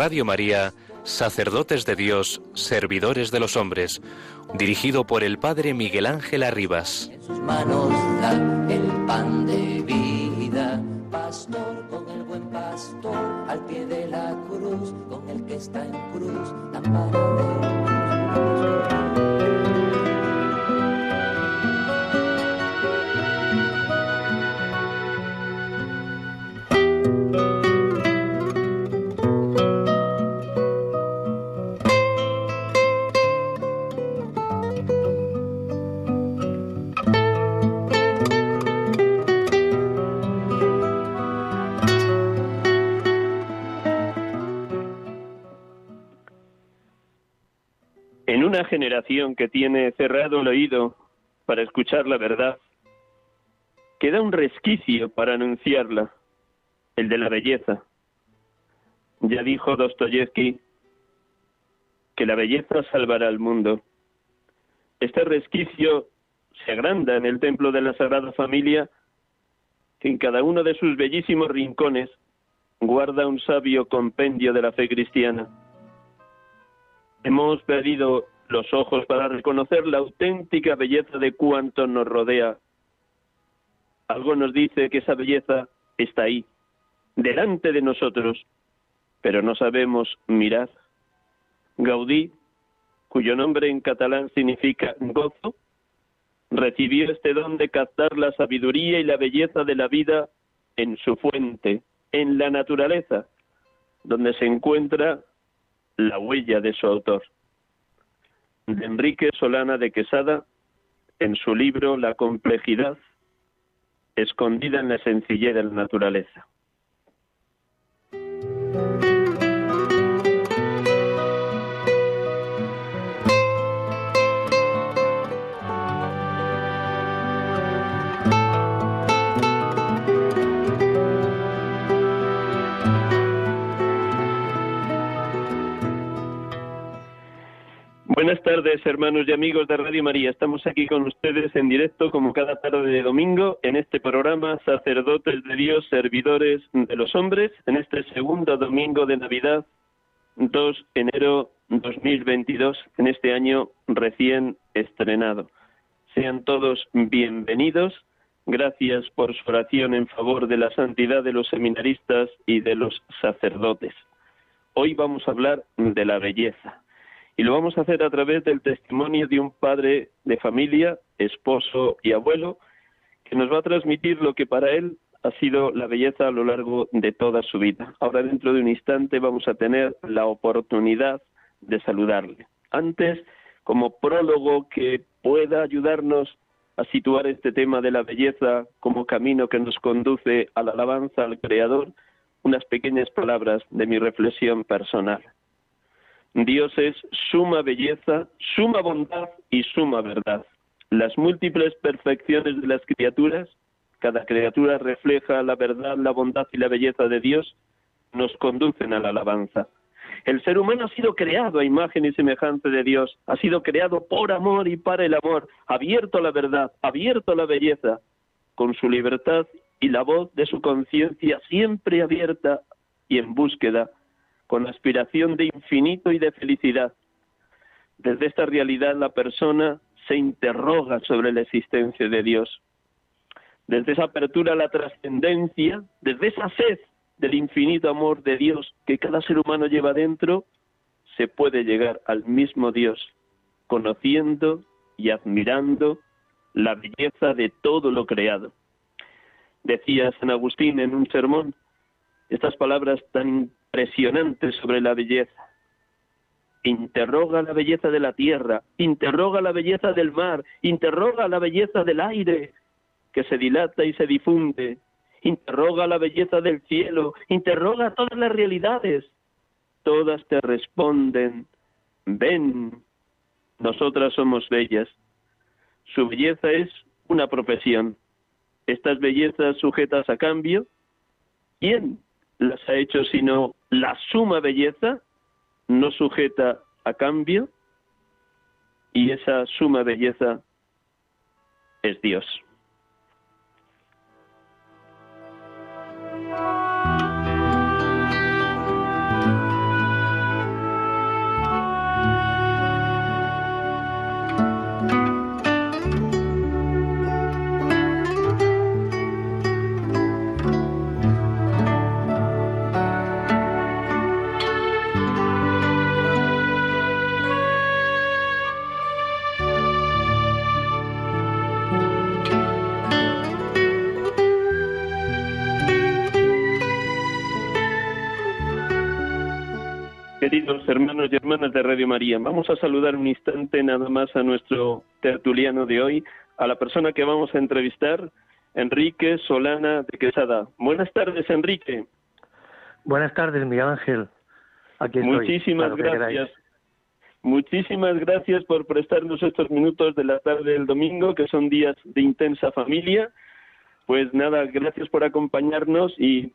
Radio María, Sacerdotes de Dios, Servidores de los Hombres, dirigido por el Padre Miguel Ángel Arribas. En sus manos da el pan de generación que tiene cerrado el oído para escuchar la verdad, queda un resquicio para anunciarla, el de la belleza. Ya dijo Dostoyevsky que la belleza salvará al mundo. Este resquicio se agranda en el templo de la Sagrada Familia, que en cada uno de sus bellísimos rincones guarda un sabio compendio de la fe cristiana. Hemos perdido los ojos para reconocer la auténtica belleza de cuanto nos rodea. Algo nos dice que esa belleza está ahí, delante de nosotros, pero no sabemos mirar. Gaudí, cuyo nombre en catalán significa gozo, recibió este don de captar la sabiduría y la belleza de la vida en su fuente, en la naturaleza, donde se encuentra la huella de su autor. De Enrique Solana de Quesada, en su libro La complejidad, escondida en la sencillez de la naturaleza. Buenas tardes, hermanos y amigos de Radio María. Estamos aquí con ustedes en directo, como cada tarde de domingo, en este programa Sacerdotes de Dios, Servidores de los Hombres, en este segundo domingo de Navidad, 2 de enero 2022, en este año recién estrenado. Sean todos bienvenidos. Gracias por su oración en favor de la santidad de los seminaristas y de los sacerdotes. Hoy vamos a hablar de la belleza y lo vamos a hacer a través del testimonio de un padre de familia, esposo y abuelo, que nos va a transmitir lo que para él ha sido la belleza a lo largo de toda su vida. Ahora dentro de un instante vamos a tener la oportunidad de saludarle. Antes, como prólogo que pueda ayudarnos a situar este tema de la belleza como camino que nos conduce a la alabanza al Creador, unas pequeñas palabras de mi reflexión personal. Dios es suma belleza, suma bondad y suma verdad. Las múltiples perfecciones de las criaturas, cada criatura refleja la verdad, la bondad y la belleza de Dios, nos conducen a la alabanza. El ser humano ha sido creado a imagen y semejanza de Dios, ha sido creado por amor y para el amor, abierto a la verdad, abierto a la belleza, con su libertad y la voz de su conciencia siempre abierta y en búsqueda con aspiración de infinito y de felicidad. Desde esta realidad la persona se interroga sobre la existencia de Dios. Desde esa apertura a la trascendencia, desde esa sed del infinito amor de Dios que cada ser humano lleva dentro, se puede llegar al mismo Dios, conociendo y admirando la belleza de todo lo creado. Decía San Agustín en un sermón estas palabras tan impresionante sobre la belleza. interroga la belleza de la tierra, interroga la belleza del mar, interroga la belleza del aire, que se dilata y se difunde, interroga la belleza del cielo, interroga todas las realidades. Todas te responden, ven, nosotras somos bellas. Su belleza es una profesión. Estas bellezas sujetas a cambio, ¿quién las ha hecho sino la suma belleza, no sujeta a cambio? Y esa suma belleza es Dios. Queridos hermanos y hermanas de Radio María, vamos a saludar un instante nada más a nuestro tertuliano de hoy, a la persona que vamos a entrevistar, Enrique Solana de Quesada. Buenas tardes, Enrique. Buenas tardes, Miguel Ángel. Aquí estoy, Muchísimas gracias. Muchísimas gracias por prestarnos estos minutos de la tarde del domingo, que son días de intensa familia. Pues nada, gracias por acompañarnos y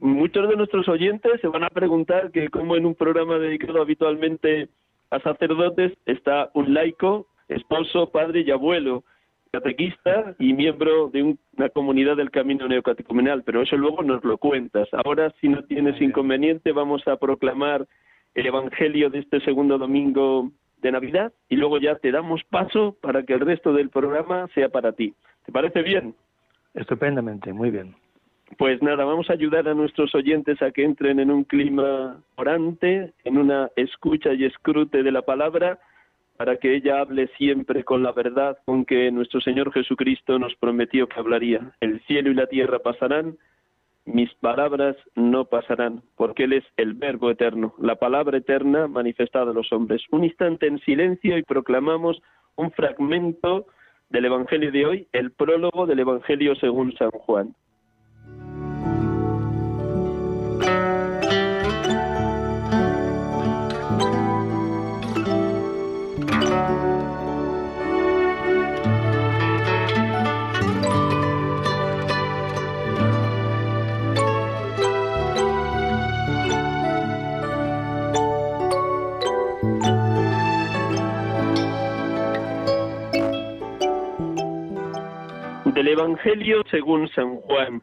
muchos de nuestros oyentes se van a preguntar que como en un programa dedicado habitualmente a sacerdotes está un laico, esposo, padre y abuelo, catequista y miembro de una comunidad del camino neocatecumenal, pero eso luego nos lo cuentas. Ahora, si no tienes inconveniente, vamos a proclamar el Evangelio de este segundo domingo de Navidad y luego ya te damos paso para que el resto del programa sea para ti. ¿Te parece bien? Estupendamente, muy bien. Pues nada, vamos a ayudar a nuestros oyentes a que entren en un clima orante, en una escucha y escrute de la palabra, para que ella hable siempre con la verdad con que nuestro Señor Jesucristo nos prometió que hablaría. El cielo y la tierra pasarán, mis palabras no pasarán, porque Él es el Verbo eterno, la palabra eterna manifestada a los hombres. Un instante en silencio y proclamamos un fragmento del Evangelio de hoy, el prólogo del Evangelio según San Juan. Evangelio según San Juan.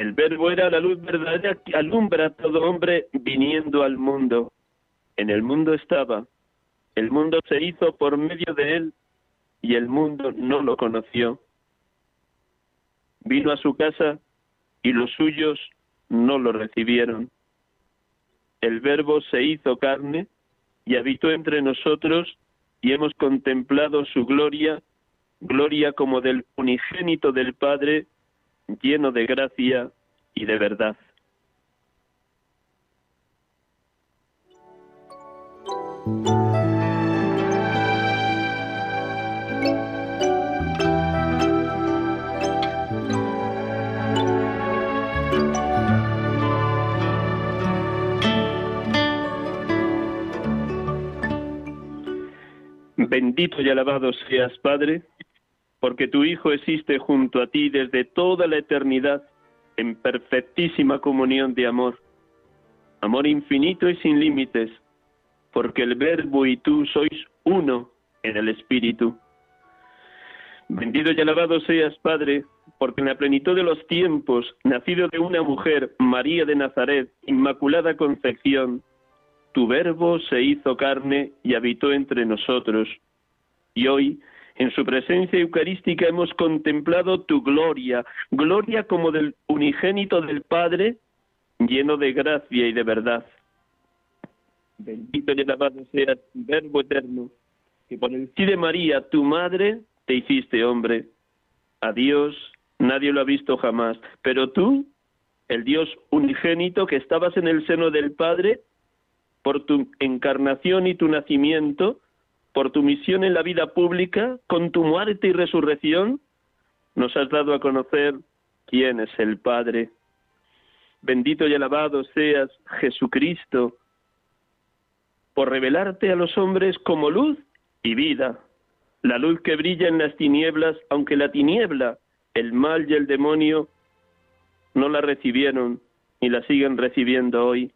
El verbo era la luz verdadera que alumbra a todo hombre viniendo al mundo. En el mundo estaba. El mundo se hizo por medio de él y el mundo no lo conoció. Vino a su casa y los suyos no lo recibieron. El verbo se hizo carne y habitó entre nosotros y hemos contemplado su gloria, gloria como del unigénito del Padre, lleno de gracia y de verdad. Bendito y alabado seas, Padre, porque tu Hijo existe junto a ti desde toda la eternidad en perfectísima comunión de amor, amor infinito y sin límites, porque el Verbo y tú sois uno en el Espíritu. Bendito y alabado seas, Padre, porque en la plenitud de los tiempos, nacido de una mujer, María de Nazaret, Inmaculada Concepción, tu Verbo se hizo carne y habitó entre nosotros, Y hoy, en su presencia eucarística, hemos contemplado tu gloria, gloria como del unigénito del Padre, lleno de gracia y de verdad. Bendito y alabado sea Verbo eterno, que por el sí de María, tu madre, te hiciste hombre. A Dios nadie lo ha visto jamás, pero tú, el Dios unigénito que estabas en el seno del Padre, por tu encarnación y tu nacimiento, por tu misión en la vida pública, con tu muerte y resurrección, nos has dado a conocer quién es el Padre. Bendito y alabado seas, Jesucristo, por revelarte a los hombres como luz y vida, la luz que brilla en las tinieblas, aunque la tiniebla, el mal y el demonio no la recibieron y la siguen recibiendo hoy.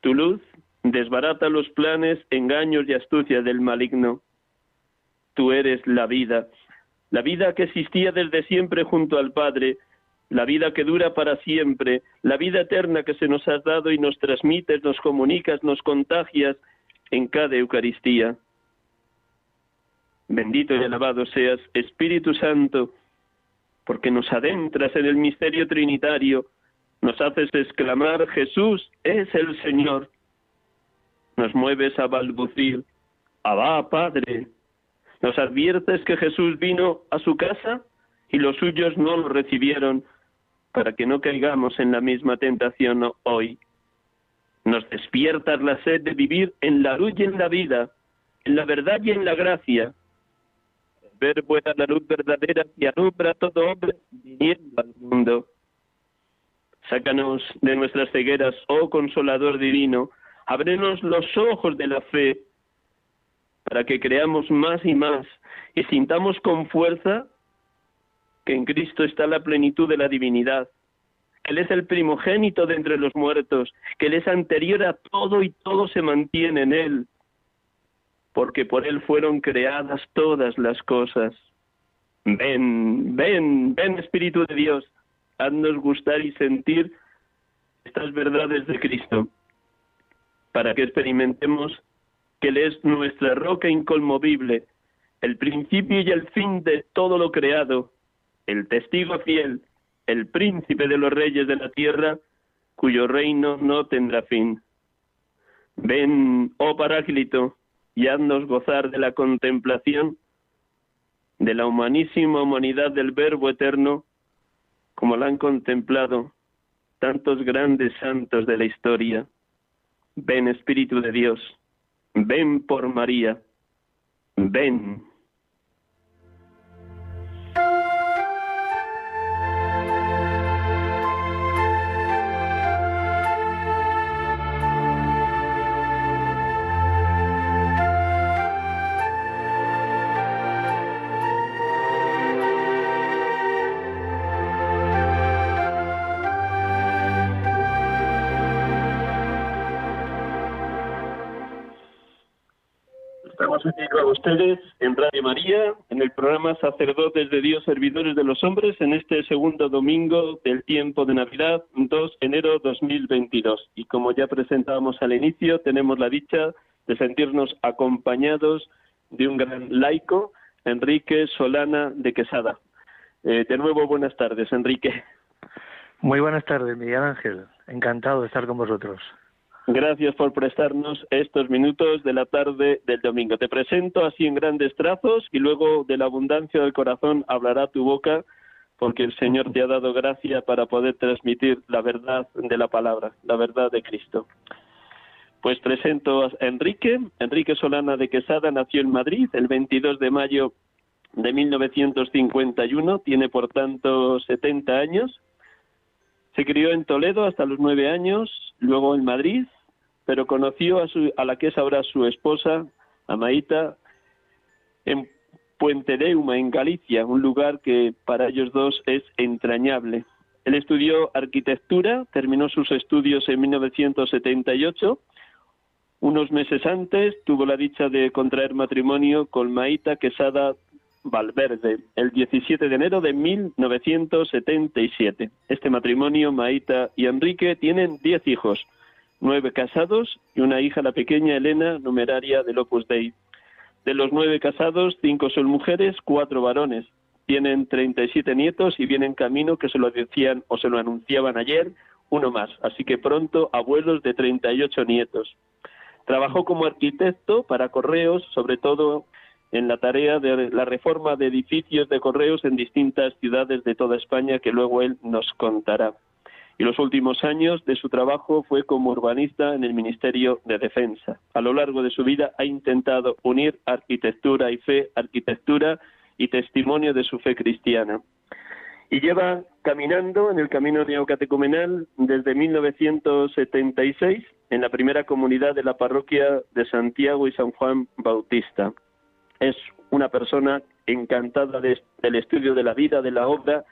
Tu luz desbarata los planes, engaños y astucias del maligno. Tú eres la vida, la vida que existía desde siempre junto al Padre, la vida que dura para siempre, la vida eterna que se nos has dado y nos transmites, nos comunicas, nos contagias en cada Eucaristía. Bendito y alabado seas, Espíritu Santo, porque nos adentras en el misterio trinitario, nos haces exclamar, Jesús es el Señor. Nos mueves a balbucir, Abba, Padre. Nos adviertes que Jesús vino a su casa y los suyos no lo recibieron, para que no caigamos en la misma tentación hoy. Nos despiertas la sed de vivir en la luz y en la vida, en la verdad y en la gracia, ver buena la luz verdadera que alumbra a todo hombre viniendo al mundo. Sácanos de nuestras cegueras, oh consolador divino, ábrenos los ojos de la fe para que creamos más y más y sintamos con fuerza que en Cristo está la plenitud de la divinidad, que Él es el primogénito de entre los muertos, que Él es anterior a todo y todo se mantiene en Él, porque por Él fueron creadas todas las cosas. Ven, ven, ven Espíritu de Dios, haznos gustar y sentir estas verdades de Cristo, para que experimentemos que Él es nuestra roca inconmovible, el principio y el fin de todo lo creado, el testigo fiel, el príncipe de los reyes de la tierra, cuyo reino no tendrá fin. Ven, oh Paráclito, y haznos gozar de la contemplación de la humanísima humanidad del Verbo eterno, como la han contemplado tantos grandes santos de la historia. Ven, Espíritu de Dios, ven por María, ven. En Radio María, en el programa Sacerdotes de Dios, Servidores de los Hombres, en este segundo domingo del tiempo de Navidad, 2 de enero 2022. Y como ya presentábamos al inicio, tenemos la dicha de sentirnos acompañados de un gran laico, Enrique Solana de Quesada. Eh, de nuevo, buenas tardes, Enrique. Muy buenas tardes, Miguel Ángel. Encantado de estar con vosotros. Gracias por prestarnos estos minutos de la tarde del domingo. Te presento así en grandes trazos y luego de la abundancia del corazón hablará tu boca porque el Señor te ha dado gracia para poder transmitir la verdad de la palabra, la verdad de Cristo. Pues presento a Enrique. Enrique Solana de Quesada nació en Madrid el 22 de mayo de 1951, tiene por tanto 70 años. Se crió en Toledo hasta los nueve años, luego en Madrid, pero conoció a, su, a la que es ahora su esposa, Amaita, en Puente Deuma, en Galicia, un lugar que para ellos dos es entrañable. Él estudió arquitectura, terminó sus estudios en 1978. Unos meses antes tuvo la dicha de contraer matrimonio con Maita Quesada Valverde, el 17 de enero de 1977. Este matrimonio, Maita y Enrique, tienen diez hijos nueve casados y una hija, la pequeña Elena, numeraria del Opus Dei. De los nueve casados, cinco son mujeres, cuatro varones. Tienen 37 nietos y vienen camino que se lo decían o se lo anunciaban ayer, uno más. Así que pronto abuelos de 38 nietos. Trabajó como arquitecto para correos, sobre todo en la tarea de la reforma de edificios de correos en distintas ciudades de toda España, que luego él nos contará. Y los últimos años de su trabajo fue como urbanista en el Ministerio de Defensa. A lo largo de su vida ha intentado unir arquitectura y fe, arquitectura y testimonio de su fe cristiana. Y lleva caminando en el camino neocatecumenal desde 1976 en la primera comunidad de la parroquia de Santiago y San Juan Bautista es una persona encantada del estudio de la vida, de la obra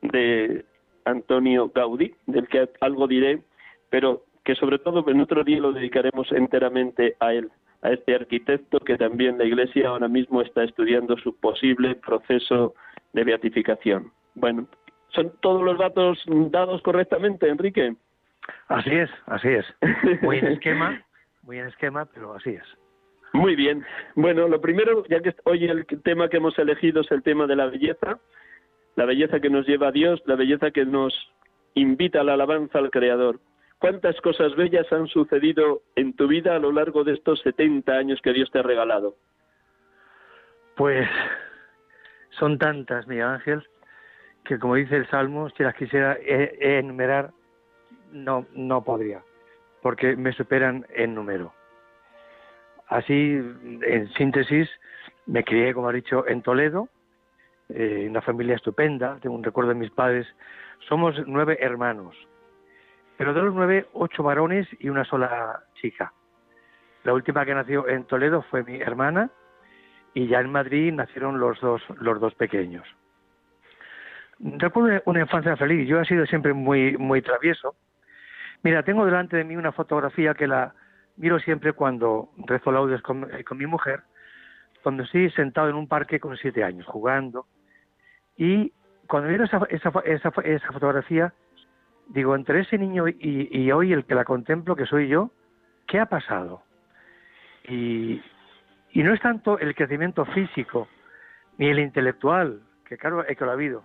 de Antonio Gaudí, del que algo diré, pero que sobre todo en otro día lo dedicaremos enteramente a él, a este arquitecto que también la Iglesia ahora mismo está estudiando su posible proceso de beatificación. Bueno, ¿son todos los datos dados correctamente, Enrique? Así es, así es. Muy en esquema, muy en esquema, pero así es. Muy bien. Bueno, lo primero, ya que hoy el tema que hemos elegido es el tema de la belleza, la belleza que nos lleva a Dios, la belleza que nos invita a la alabanza al Creador. ¿Cuántas cosas bellas han sucedido en tu vida a lo largo de estos 70 años que Dios te ha regalado? Pues son tantas, Miguel Ángel, que como dice el Salmo, si las quisiera e-, enumerar, no, no podría, porque me superan en número. Así, en síntesis, me crié, como ha dicho, en Toledo, en una familia estupenda, tengo un recuerdo de mis padres. Somos nueve hermanos, pero de los nueve, ocho varones y una sola chica. La última que nació en Toledo fue mi hermana y ya en Madrid nacieron los dos, los dos pequeños. Recuerdo una infancia feliz. Yo he sido siempre muy, muy travieso. Mira, tengo delante de mí una fotografía que la, miro siempre cuando rezo laudes eh, con, mi mujer, cuando estoy sentado en un parque con siete años, jugando, y cuando miro esa, esa, esa, fotografía, digo, entre ese niño y, y, hoy el que la contemplo, que soy yo, ¿qué ha pasado? Y, y no es tanto el crecimiento físico, ni el intelectual, que claro es que lo ha habido,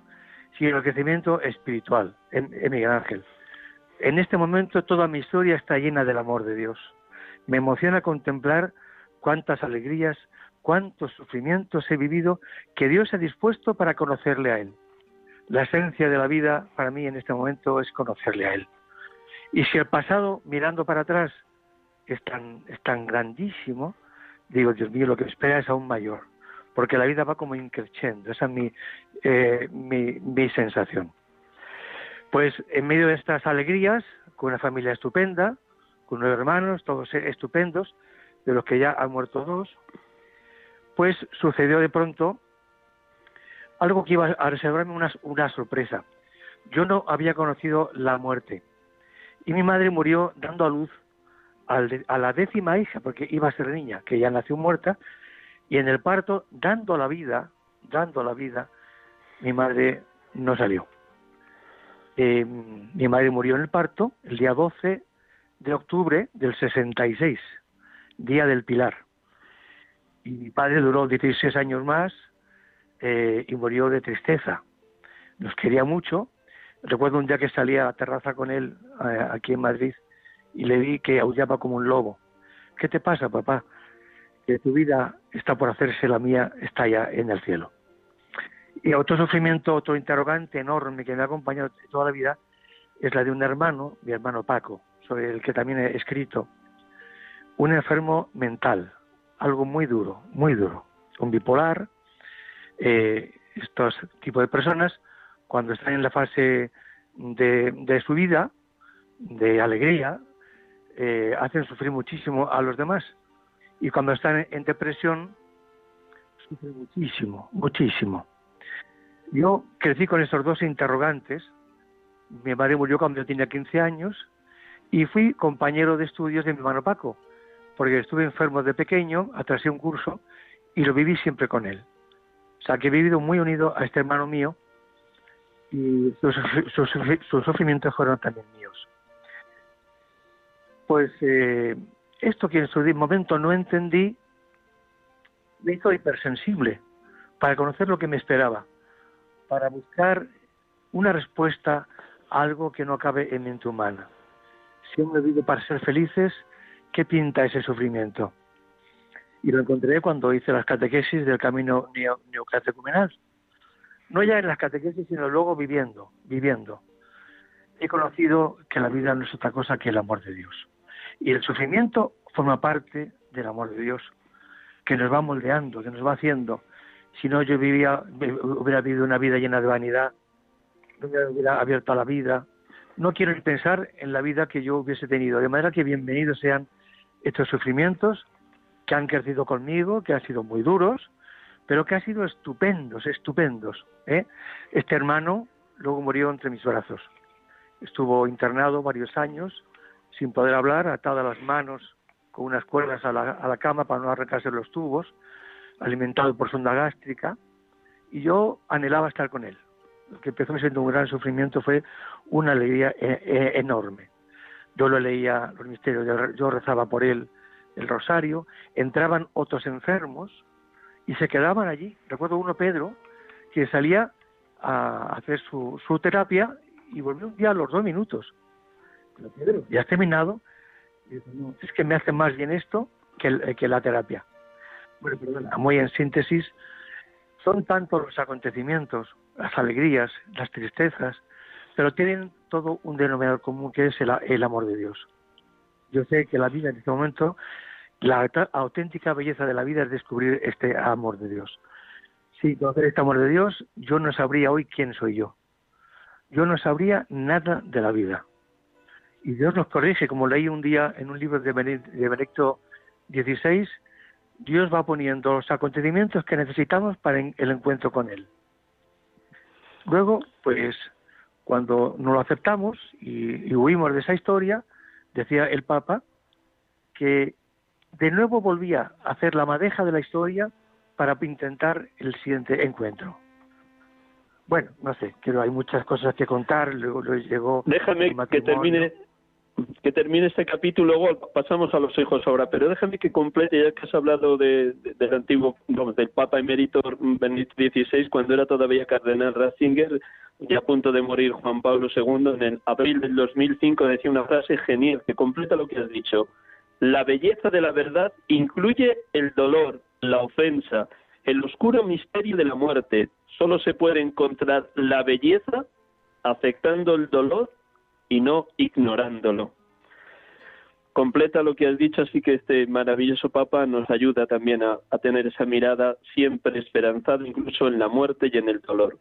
sino el crecimiento espiritual en Miguel Ángel. En este momento toda mi historia está llena del amor de Dios. Me emociona contemplar cuántas alegrías, cuántos sufrimientos he vivido que Dios ha dispuesto para conocerle a Él. La esencia de la vida para mí en este momento es conocerle a Él. Y si el pasado, mirando para atrás, es tan, es tan grandísimo, digo, Dios mío, lo que espera es aún mayor, porque la vida va como increciendo, esa es mi, eh, sensación. Pues en medio de estas alegrías, con una familia estupenda, con nueve hermanos, todos estupendos, de los que ya han muerto dos, pues sucedió de pronto algo que iba a reservarme una, una sorpresa. Yo no había conocido la muerte y mi madre murió dando a luz a la décima hija, porque iba a ser niña, que ya nació muerta, y en el parto, dando la vida, dando la vida, mi madre no salió. Eh, mi madre murió en el parto el día 12 de octubre del 66, Día del Pilar. Y mi padre duró 16 años más eh, y murió de tristeza. Nos quería mucho. Recuerdo un día que salía a la terraza con él eh, aquí en Madrid y le vi que aullaba como un lobo. ¿Qué te pasa, papá? Que tu vida está por hacerse, la mía está ya en el cielo. Y otro sufrimiento, otro interrogante enorme que me ha acompañado toda la vida es la de un hermano, mi hermano Paco, sobre el que también he escrito, un enfermo mental, algo muy duro, muy duro, un bipolar. Eh, estos tipos de personas, cuando están en la fase de, su vida, de alegría, eh, hacen sufrir muchísimo a los demás. Y cuando están en depresión, sufren muchísimo, muchísimo. Yo crecí con estos dos interrogantes. Mi madre murió cuando yo tenía 15 años y fui compañero de estudios de mi hermano Paco, porque estuve enfermo de pequeño, atrasé un curso y lo viví siempre con él. O sea, que he vivido muy unido a este hermano mío y sus, sufrimientos fueron también míos. Pues eh, esto que en su momento no entendí, me hizo hipersensible para conocer lo que me esperaba, para buscar una respuesta a algo que no cabe en mente humana. Si hemos vive para ser felices, ¿qué pinta ese sufrimiento? Y lo encontré cuando hice las catequesis del camino neocatecumenal. No ya en las catequesis, sino luego viviendo, viviendo. He conocido que la vida no es otra cosa que el amor de Dios. Y el sufrimiento forma parte del amor de Dios, que nos va moldeando, que nos va haciendo. Si no, yo vivía, hubiera vivido una vida llena de vanidad, no me hubiera abierto a la vida. No quiero ni pensar en la vida que yo hubiese tenido. De manera que bienvenidos sean estos sufrimientos que han crecido conmigo, que han sido muy duros, pero que han sido estupendos, estupendos. ¿eh? Este hermano luego murió entre mis brazos. Estuvo internado varios años, sin poder hablar, atado a las manos con unas cuerdas a la, a la cama para no arrancarse los tubos, alimentado por sonda gástrica, y yo anhelaba estar con él. Que empezó siendo un gran sufrimiento fue una alegría eh, eh, enorme. Yo lo leía los misterios, yo rezaba por él el rosario, entraban otros enfermos y se quedaban allí. Recuerdo uno, Pedro, que salía a hacer su, su terapia y volvió un día a los dos minutos. Pero Pedro, ya has terminado. es que me hace más bien esto que, que la terapia. Bueno, perdona, muy en síntesis, son tantos los acontecimientos, las alegrías, las tristezas, pero tienen todo un denominador común que es el, amor de Dios. Yo sé que la vida en este momento, la auténtica belleza de la vida es descubrir este amor de Dios. Sin conocer este amor de Dios, yo no sabría hoy quién soy yo. Yo no sabría nada de la vida. Y Dios nos corrige, como leí un día en un libro de Benedicto XVI, Dios va poniendo los acontecimientos que necesitamos para el encuentro con Él. Luego, pues, cuando no lo aceptamos y, huimos de esa historia, decía el Papa que de nuevo volvía a hacer la madeja de la historia para intentar el siguiente encuentro. Bueno, no sé, creo hay muchas cosas que contar. Luego, llegó. Déjame que termine que termine este capítulo, luego pasamos a los hijos ahora, pero déjame que complete, ya que has hablado de, del antiguo, del Papa Emérito Benedicto XVI, cuando era todavía cardenal Ratzinger, y a punto de morir Juan Pablo II, en el abril del 2005 decía una frase genial que completa lo que has dicho. La belleza de la verdad incluye el dolor, la ofensa, el oscuro misterio de la muerte. Solo se puede encontrar la belleza afectando el dolor y no ignorándolo. Completa lo que has dicho, así que este maravilloso Papa nos ayuda también a, tener esa mirada siempre esperanzada, incluso en la muerte y en el dolor.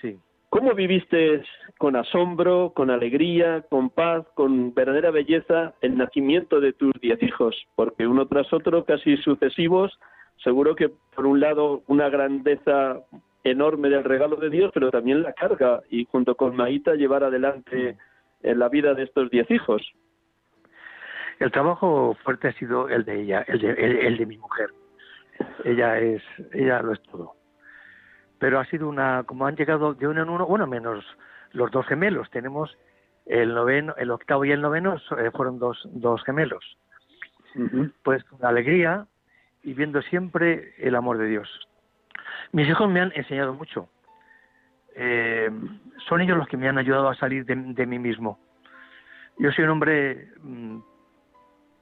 Sí. ¿Cómo viviste con asombro, con alegría, con paz, con verdadera belleza el nacimiento de tus diez hijos? Porque uno tras otro, casi sucesivos, seguro que por un lado una grandeza enorme del regalo de Dios, pero también la carga y junto con Maíta llevar adelante en la vida de estos diez hijos. El trabajo fuerte ha sido el de ella, el de, el, de mi mujer. Ella es, ella lo es todo. Pero ha sido una, como han llegado de uno en uno, bueno, menos los dos gemelos. Tenemos el noveno, el octavo y el noveno eh, fueron dos, dos gemelos. Pues con alegría y viendo siempre el amor de Dios. Mis hijos me han enseñado mucho. Eh, son ellos los que me han ayudado a salir de, mí mismo. Yo soy un hombre, mm,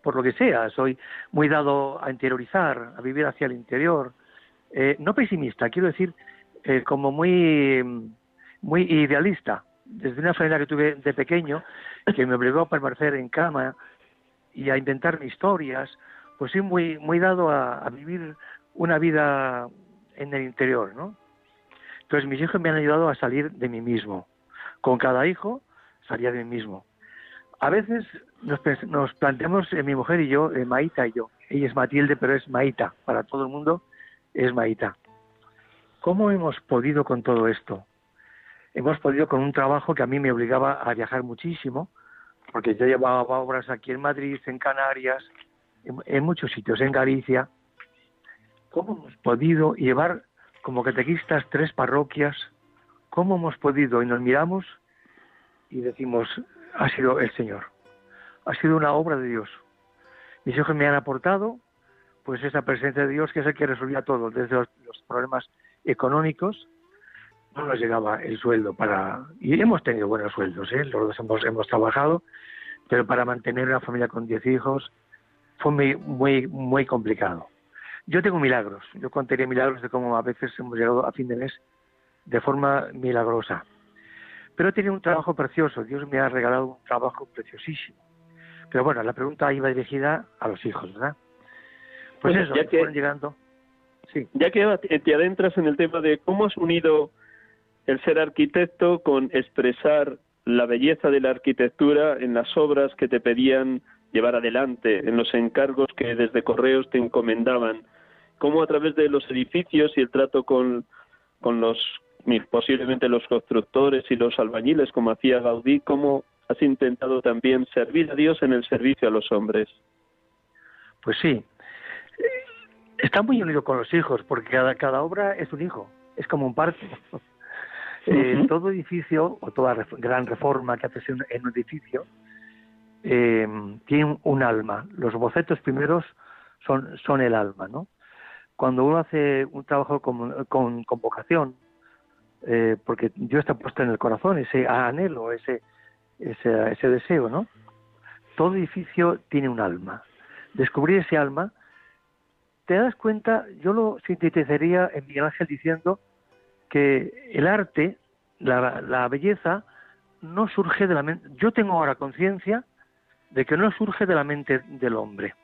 por lo que sea, soy muy dado a interiorizar, a vivir hacia el interior. Eh, no pesimista, quiero decir, eh, como muy, muy idealista. Desde una enfermedad que tuve de pequeño, que me obligó a permanecer en cama y a inventar historias, pues soy muy, muy dado a vivir una vida en el interior, ¿no? Entonces mis hijos me han ayudado a salir de mí mismo. Con cada hijo salía de mí mismo. A veces nos, planteamos, eh, mi mujer y yo, eh, Maíta y yo. Ella es Matilde, pero es Maíta. Para todo el mundo es Maíta. ¿Cómo hemos podido con todo esto? Hemos podido con un trabajo que a mí me obligaba a viajar muchísimo, porque yo llevaba obras aquí en Madrid, en Canarias, en muchos sitios, en Galicia, ¿Cómo hemos podido llevar como catequistas tres parroquias? ¿Cómo hemos podido? Y nos miramos y decimos, ha sido el Señor, ha sido una obra de Dios. Mis hijos me han aportado pues esa presencia de Dios que es el que resolvía todo, desde los, problemas económicos, no nos llegaba el sueldo para... Y hemos tenido buenos sueldos, ¿eh? los dos hemos, hemos trabajado, pero para mantener una familia con diez hijos fue muy, muy, muy complicado. Yo tengo milagros, yo contaría milagros de cómo a veces hemos llegado a fin de mes de forma milagrosa. Pero he tenido un trabajo precioso, Dios me ha regalado un trabajo preciosísimo. Pero bueno, la pregunta iba dirigida a los hijos, ¿verdad? Pues eso, ya que, llegando. Sí. Ya que te adentras en el tema de cómo has unido el ser arquitecto con expresar la belleza de la arquitectura en las obras que te pedían llevar adelante, en los encargos que desde correos te encomendaban, cómo a través de los edificios y el trato con, con los posiblemente los constructores y los albañiles, como hacía Gaudí, cómo has intentado también servir a Dios en el servicio a los hombres. Pues sí, está muy unido con los hijos, porque cada, cada obra es un hijo, es como un parque. Eh, todo edificio o toda gran reforma que haces en, un edificio eh, tiene un, alma. Los bocetos primeros son, son el alma, ¿no? Cuando uno hace un trabajo con, con, con vocación, eh, porque Dios está puesto en el corazón, ese anhelo, ese, ese, ese deseo, ¿no? Todo edificio tiene un alma. Descubrir ese alma, te das cuenta, yo lo sintetizaría en Miguel Ángel diciendo que el arte, la, la belleza, no surge de la mente. Yo tengo ahora conciencia de que no surge de la mente del hombre.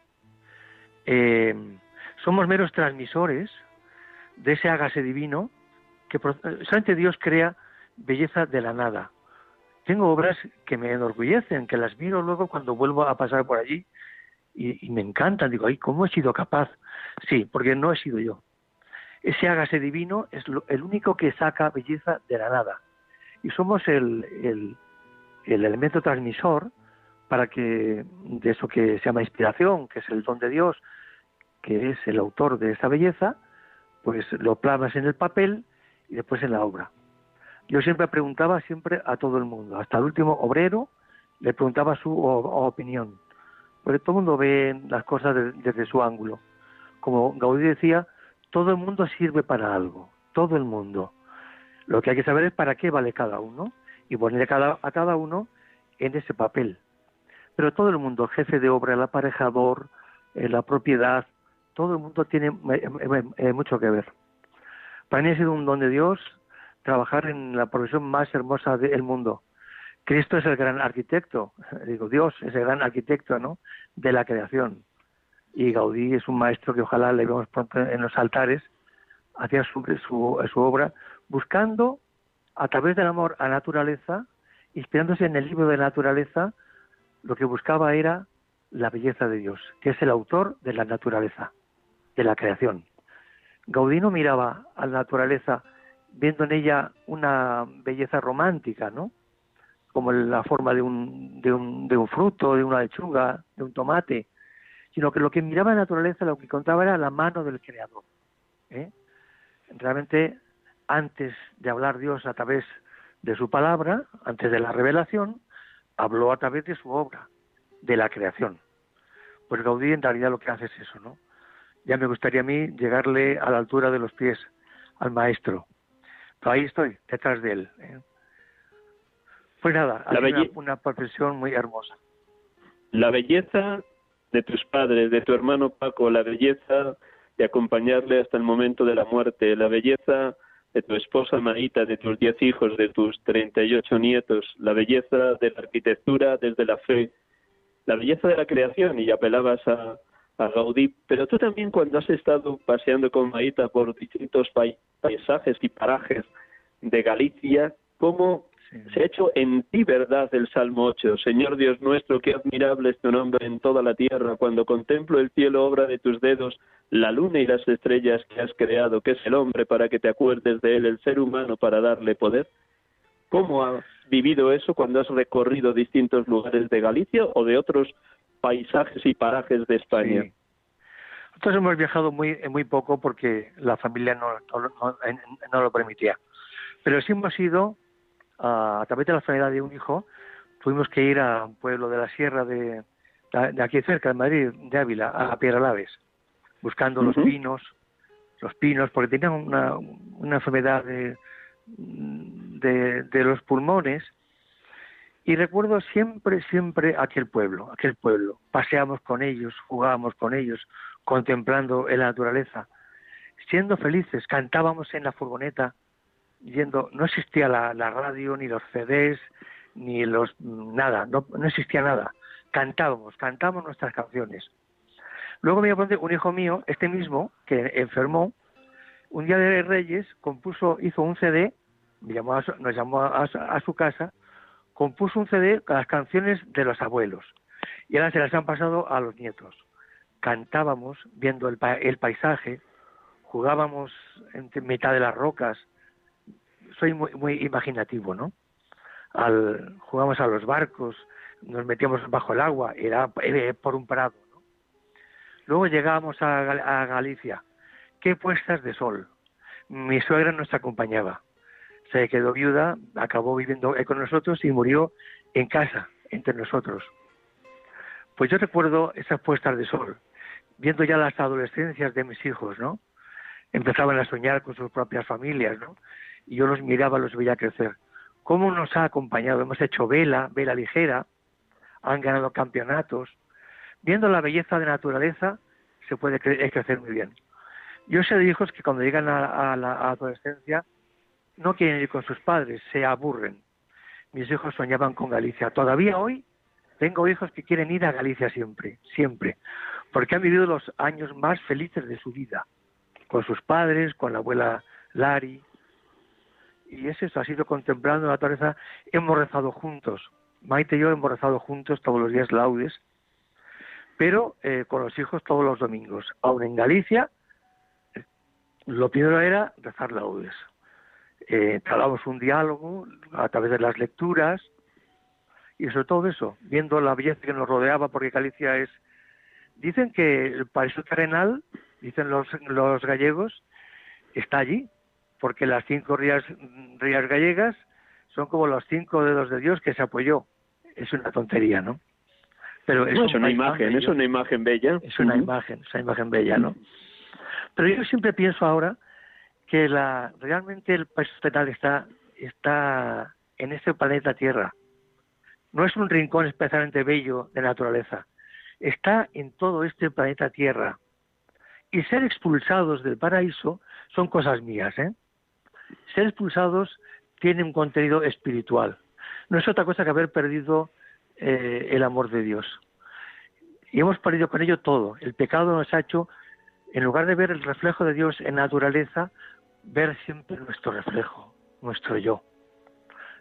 Eh, somos meros transmisores de ese hágase divino que solamente Dios crea belleza de la nada. Tengo obras que me enorgullecen, que las miro luego cuando vuelvo a pasar por allí y, me encantan. Digo, ay, ¿cómo he sido capaz? Sí, porque no he sido yo. Ese hágase divino es el único que saca belleza de la nada. Y somos el, el elemento transmisor para que de eso que se llama inspiración, que es el don de Dios, que es el autor de esa belleza, pues lo plasmas en el papel y después en la obra. Yo siempre preguntaba siempre a todo el mundo, hasta el último obrero le preguntaba su opinión, porque todo el mundo ve las cosas desde su ángulo. Como Gaudí decía, todo el mundo sirve para algo, todo el mundo. Lo que hay que saber es para qué vale cada uno y poner a cada, a cada uno en ese papel. Pero todo el mundo, jefe de obra, el aparejador, eh, la propiedad, todo el mundo tiene eh, eh, mucho que ver. Para mí ha sido un don de Dios trabajar en la profesión más hermosa del mundo. Cristo es el gran arquitecto, digo, Dios es el gran arquitecto ¿no? de la creación. Y Gaudí es un maestro que ojalá le pronto en los altares, hacía su, su, obra, buscando a través del amor a naturaleza, inspirándose en el libro de la naturaleza, lo que buscaba era la belleza de Dios, que es el autor de la naturaleza, de la creación. Gaudí no miraba a la naturaleza viendo en ella una belleza romántica, ¿no? Como la forma de un, de un, de un fruto, de una lechuga, de un tomate, sino que lo que miraba la naturaleza, lo que contaba era la mano del Creador. ¿eh? Realmente, antes de hablar Dios a través de su palabra, antes de la revelación, habló a través de su obra, de la creación. Pues Gaudí en realidad lo que hace es eso, ¿no? Ya me gustaría a mí llegarle a la altura de los pies al maestro. Pero ahí estoy, detrás de él. ¿eh? Pues nada, la una, una profesión muy hermosa. La belleza de tus padres, de tu hermano Paco, la belleza de acompañarle hasta el momento de la muerte, la belleza de tu esposa Maíta, de tus diez hijos, de tus treinta y ocho nietos, la belleza de la arquitectura desde la fe, la belleza de la creación, y apelabas a, a Gaudí, pero tú también cuando has estado paseando con Maíta por distintos paisajes y parajes de Galicia, ¿cómo se ha hecho en ti verdad el Salmo 8? Señor Dios nuestro, qué admirable es tu nombre en toda la tierra, cuando contemplo el cielo obra de tus dedos, la luna y las estrellas que has creado, que es el hombre para que te acuerdes de él, el ser humano para darle poder. ¿Cómo has vivido eso cuando has recorrido distintos lugares de Galicia o de otros paisajes y parajes de España. Nosotros hemos viajado muy muy poco porque la familia no, no, lo permitía. Pero sí hemos ido, a, través de la enfermedad de un hijo, tuvimos que ir a un pueblo de la sierra de, de aquí cerca, de Madrid, de Ávila, a Laves. buscando los pinos, los pinos, porque tenían una, una enfermedad de, de, de, los pulmones. Y recuerdo siempre, siempre aquel pueblo, aquel pueblo. Paseamos con ellos, jugábamos con ellos, contemplando en la naturaleza, siendo felices, cantábamos en la furgoneta, yendo, no existía la, radio, ni los CDs, ni los nada, no, no existía nada. Cantábamos, cantábamos nuestras canciones. Luego me un hijo mío, este mismo, que enfermó, un día de Reyes compuso, hizo un CD, nos llamó a, su casa, compuso un CD con las canciones de los abuelos. Y ahora se las han pasado a los nietos. Cantábamos viendo el, el paisaje, jugábamos en mitad de las rocas. Soy muy, muy imaginativo, ¿no? Al, jugamos a los barcos, nos metíamos bajo el agua, era, era por un prado. ¿no? Luego llegábamos a, a Galicia qué puestas de sol. Mi suegra nos acompañaba. Se quedó viuda, acabó viviendo con nosotros y murió en casa, entre nosotros. Pues yo recuerdo esas puestas de sol, viendo ya las adolescencias de mis hijos, ¿no? Empezaban a soñar con sus propias familias, ¿no? Y yo los miraba, los veía crecer. ¿Cómo nos ha acompañado? Hemos hecho vela, vela ligera, han ganado campeonatos. Viendo la belleza de naturaleza, se puede crecer muy bien. Yo sé de hijos que cuando llegan a, la adolescencia no quieren ir con sus padres, se aburren. Mis hijos soñaban con Galicia. Todavía hoy tengo hijos que quieren ir a Galicia siempre, siempre, porque han vivido los años más felices de su vida, con sus padres, con la abuela Lari. Y es eso, ha sido contemplando la naturaleza. Hemos rezado juntos. Maite y yo hemos rezado juntos todos los días laudes, pero eh, con los hijos todos los domingos, aún en Galicia lo primero era rezar laudes. Eh, un diálogo a través de las lecturas y sobre todo eso, viendo la belleza que nos rodeaba, porque Galicia es... Dicen que el paraíso terrenal, dicen los, los gallegos, está allí, porque las cinco rías, rías gallegas son como los cinco dedos de Dios que se apoyó. Es una tontería, ¿no? Pero es, una imagen, es una imagen bella. Es una imagen, es una imagen bella, ¿no? Pero yo siempre pienso ahora que la, realmente el país hospital está, está en este planeta Tierra. No es un rincón especialmente bello de naturaleza. Está en todo este planeta Tierra. Y ser expulsados del paraíso son cosas mías. ¿eh? Ser expulsados tiene un contenido espiritual. No es otra cosa que haber perdido eh, el amor de Dios. Y hemos perdido con ello todo. El pecado nos ha hecho en lugar de ver el reflejo de Dios en naturaleza, ver siempre nuestro reflejo, nuestro yo.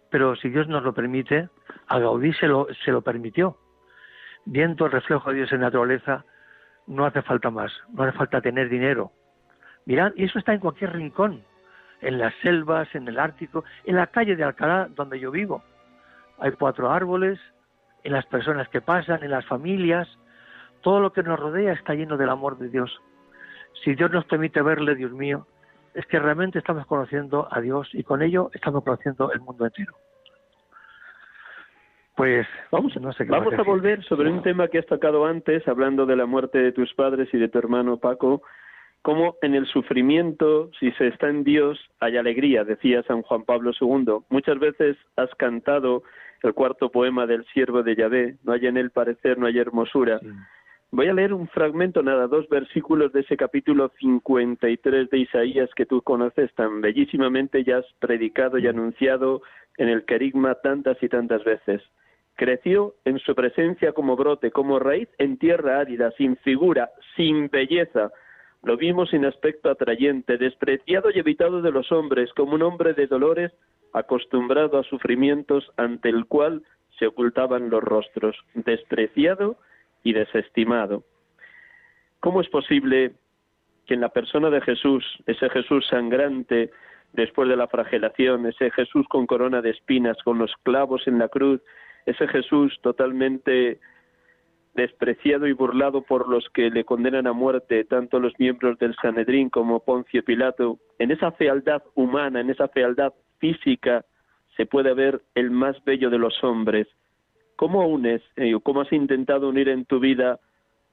Pero si Dios nos lo permite, a Gaudí se lo, se lo permitió. Viendo el reflejo de Dios en naturaleza, no hace falta más, no hace falta tener dinero. Mirad, y eso está en cualquier rincón, en las selvas, en el Ártico, en la calle de Alcalá, donde yo vivo. Hay cuatro árboles, en las personas que pasan, en las familias, todo lo que nos rodea está lleno del amor de Dios si Dios nos permite verle, Dios mío, es que realmente estamos conociendo a Dios y con ello estamos conociendo el mundo entero. Pues vamos, no sé vamos a volver sobre un tema que has tocado antes, hablando de la muerte de tus padres y de tu hermano Paco, como en el sufrimiento, si se está en Dios, hay alegría, decía San Juan Pablo II. Muchas veces has cantado el cuarto poema del siervo de Yahvé, no hay en él parecer, no hay hermosura. Voy a leer un fragmento, nada, dos versículos de ese capítulo 53 de Isaías que tú conoces tan bellísimamente y has predicado y anunciado en el querigma tantas y tantas veces. Creció en su presencia como brote, como raíz en tierra árida, sin figura, sin belleza. Lo vimos sin aspecto atrayente, despreciado y evitado de los hombres, como un hombre de dolores, acostumbrado a sufrimientos ante el cual se ocultaban los rostros, despreciado y desestimado. ¿Cómo es posible que en la persona de Jesús, ese Jesús sangrante después de la flagelación, ese Jesús con corona de espinas, con los clavos en la cruz, ese Jesús totalmente despreciado y burlado por los que le condenan a muerte, tanto los miembros del Sanedrín como Poncio Pilato, en esa fealdad humana, en esa fealdad física, se puede ver el más bello de los hombres, ¿Cómo unes, eh, cómo has intentado unir en tu vida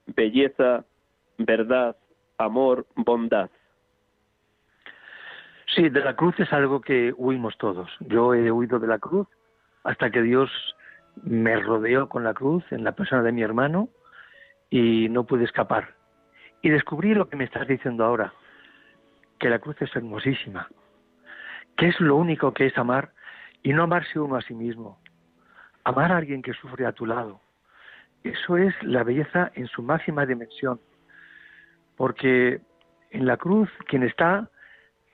belleza, verdad, amor, bondad. Sí, de la cruz es algo que huimos todos. Yo he huido de la cruz hasta que Dios me rodeó con la cruz en la persona de mi hermano y no pude escapar. Y descubrí lo que me estás diciendo ahora, que la cruz es hermosísima, que es lo único que es amar y no amarse uno a sí mismo, amar a alguien que sufre a tu lado. Eso es la belleza en su máxima dimensión, porque en la cruz quien está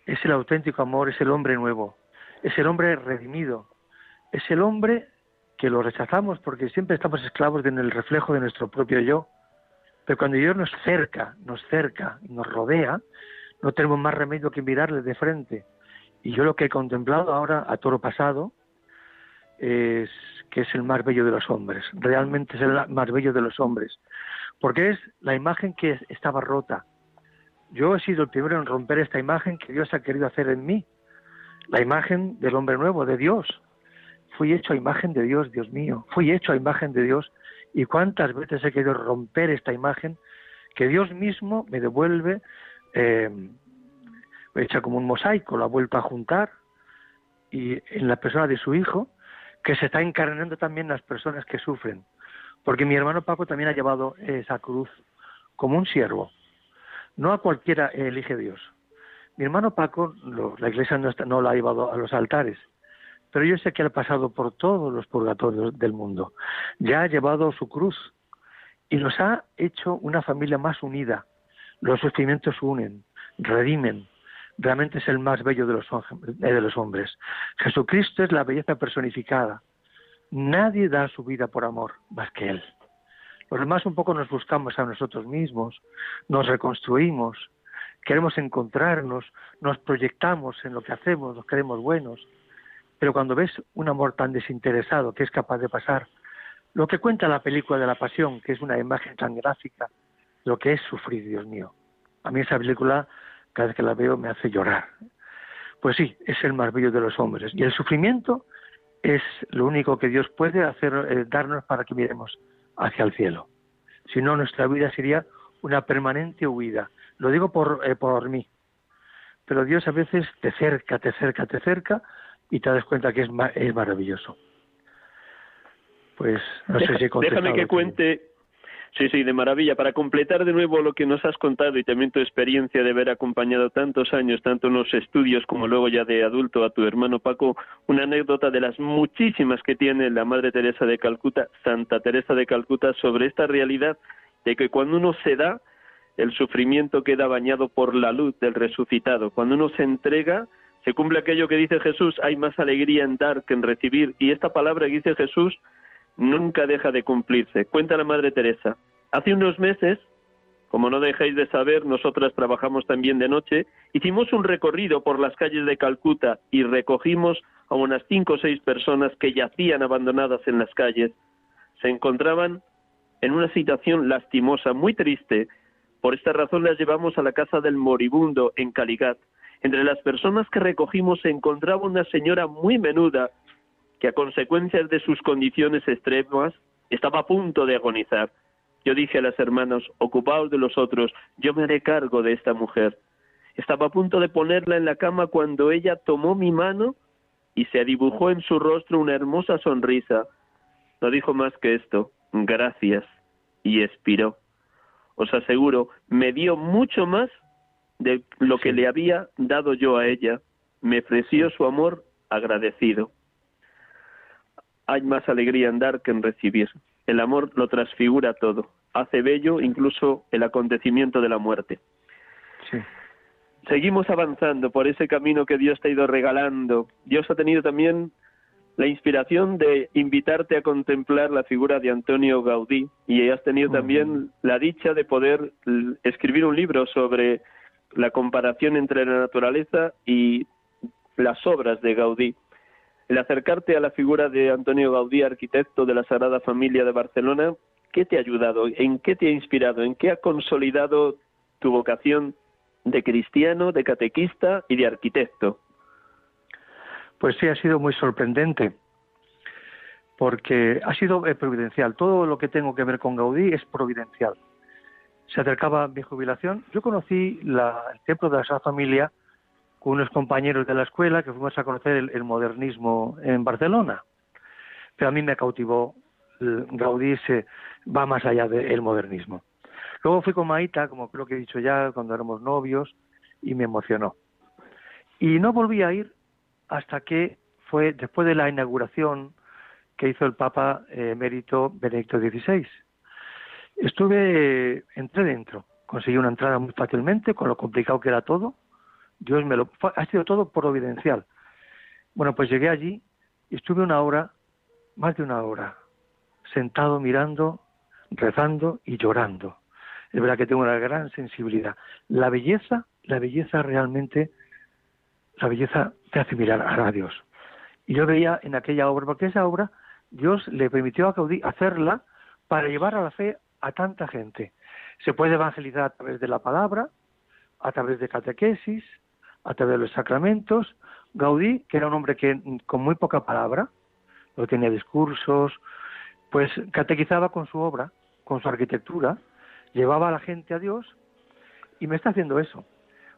es el auténtico amor, es el hombre nuevo, es el hombre redimido, es el hombre que lo rechazamos porque siempre estamos esclavos en el reflejo de nuestro propio yo. Pero cuando Dios nos cerca, nos cerca y nos rodea, no tenemos más remedio que mirarle de frente. Y yo lo que he contemplado ahora a toro pasado es que es el más bello de los hombres, realmente es el más bello de los hombres, porque es la imagen que estaba rota. Yo he sido el primero en romper esta imagen que Dios ha querido hacer en mí, la imagen del hombre nuevo, de Dios. Fui hecho a imagen de Dios, Dios mío, fui hecho a imagen de Dios y cuántas veces he querido romper esta imagen que Dios mismo me devuelve eh, hecha como un mosaico, lo ha vuelto a juntar y en la persona de su hijo, que se está encarnando también las personas que sufren. Porque mi hermano Paco también ha llevado esa cruz como un siervo. No a cualquiera elige Dios. Mi hermano Paco, la iglesia no, no lo ha llevado a los altares, pero yo sé que ha pasado por todos los purgatorios del mundo. Ya ha llevado su cruz y nos ha hecho una familia más unida. Los sufrimientos unen, redimen. Realmente es el más bello de los, de los hombres. Jesucristo es la belleza personificada. Nadie da su vida por amor más que Él. Los demás un poco nos buscamos a nosotros mismos, nos reconstruimos, queremos encontrarnos, nos proyectamos en lo que hacemos, nos queremos buenos. Pero cuando ves un amor tan desinteresado que es capaz de pasar, lo que cuenta la película de la pasión, que es una imagen tan gráfica, lo que es sufrir, Dios mío. A mí esa película, cada vez que la veo, me hace llorar. Pues sí, es el más bello de los hombres. Y el sufrimiento es lo único que Dios puede hacer, eh, darnos para que miremos hacia el cielo. Si no, nuestra vida sería una permanente huida. Lo digo por, eh, por mí. Pero Dios a veces te cerca, te cerca, te cerca y te das cuenta que es, es maravilloso. Pues no sé si he Déjame que cuente. Sí, sí, de maravilla. Para completar de nuevo lo que nos has contado y también tu experiencia de haber acompañado tantos años, tanto en los estudios como luego ya de adulto a tu hermano Paco, una anécdota de las muchísimas que tiene la Madre Teresa de Calcuta, Santa Teresa de Calcuta, sobre esta realidad de que cuando uno se da, el sufrimiento queda bañado por la luz del resucitado. Cuando uno se entrega, se cumple aquello que dice Jesús, hay más alegría en dar que en recibir. Y esta palabra que dice Jesús nunca deja de cumplirse. Cuenta la Madre Teresa. Hace unos meses, como no dejáis de saber, nosotras trabajamos también de noche, hicimos un recorrido por las calles de Calcuta y recogimos a unas cinco o seis personas que yacían abandonadas en las calles. Se encontraban en una situación lastimosa, muy triste. Por esta razón las llevamos a la casa del moribundo en Caligat. Entre las personas que recogimos se encontraba una señora muy menuda, que a consecuencia de sus condiciones extremas estaba a punto de agonizar. Yo dije a las hermanos, ocupaos de los otros, yo me haré cargo de esta mujer. Estaba a punto de ponerla en la cama cuando ella tomó mi mano y se dibujó en su rostro una hermosa sonrisa. No dijo más que esto, gracias, y expiró. Os aseguro, me dio mucho más de lo que le había dado yo a ella. Me ofreció su amor agradecido hay más alegría en dar que en recibir. El amor lo transfigura todo, hace bello incluso el acontecimiento de la muerte. Seguimos avanzando por ese camino que Dios te ha ido regalando. Dios ha tenido también la inspiración de invitarte a contemplar la figura de Antonio Gaudí y has tenido también la dicha de poder escribir un libro sobre la comparación entre la naturaleza y las obras de Gaudí el acercarte a la figura de Antonio Gaudí, arquitecto de la Sagrada Familia de Barcelona, ¿qué te ha ayudado? ¿En qué te ha inspirado? ¿En qué ha consolidado tu vocación de cristiano, de catequista y de arquitecto? Pues sí, ha sido muy sorprendente, porque ha sido eh, providencial. Todo lo que tengo que ver con Gaudí es providencial. se acercaba mi jubilación. Yo conocí la, el templo de la Sagrada Familia con unos compañeros de la escuela que fuimos a conocer el, modernismo en Barcelona. Pero a mí me cautivó Gaudí, se va más allá del modernismo. Luego fui con Maita, como creo que he dicho ya, cuando éramos novios, y me emocionó. Y no volví a ir hasta que fue después de la inauguración que hizo el Papa eh, emérito Benedicto XVI. Estuve, entré dentro, conseguí una entrada muy fácilmente, con lo complicado que era todo. Dios me lo, ha sido todo providencial. Bueno, pues llegué allí y estuve una hora, más de una hora, sentado mirando, rezando y llorando. Es verdad que tengo una gran sensibilidad. La belleza, la belleza realmente, la belleza te hace mirar a Dios. Y yo veía en aquella obra, porque esa obra Dios le permitió a Gaudí hacerla para llevar a la fe a tanta gente. Se puede evangelizar a través de la palabra, a través de catequesis, a través de los sacramentos. Gaudí, que era un hombre que con muy poca palabra, no tenía discursos, pues catequizaba con su obra, con su arquitectura, llevaba a la gente a Dios y me está haciendo eso.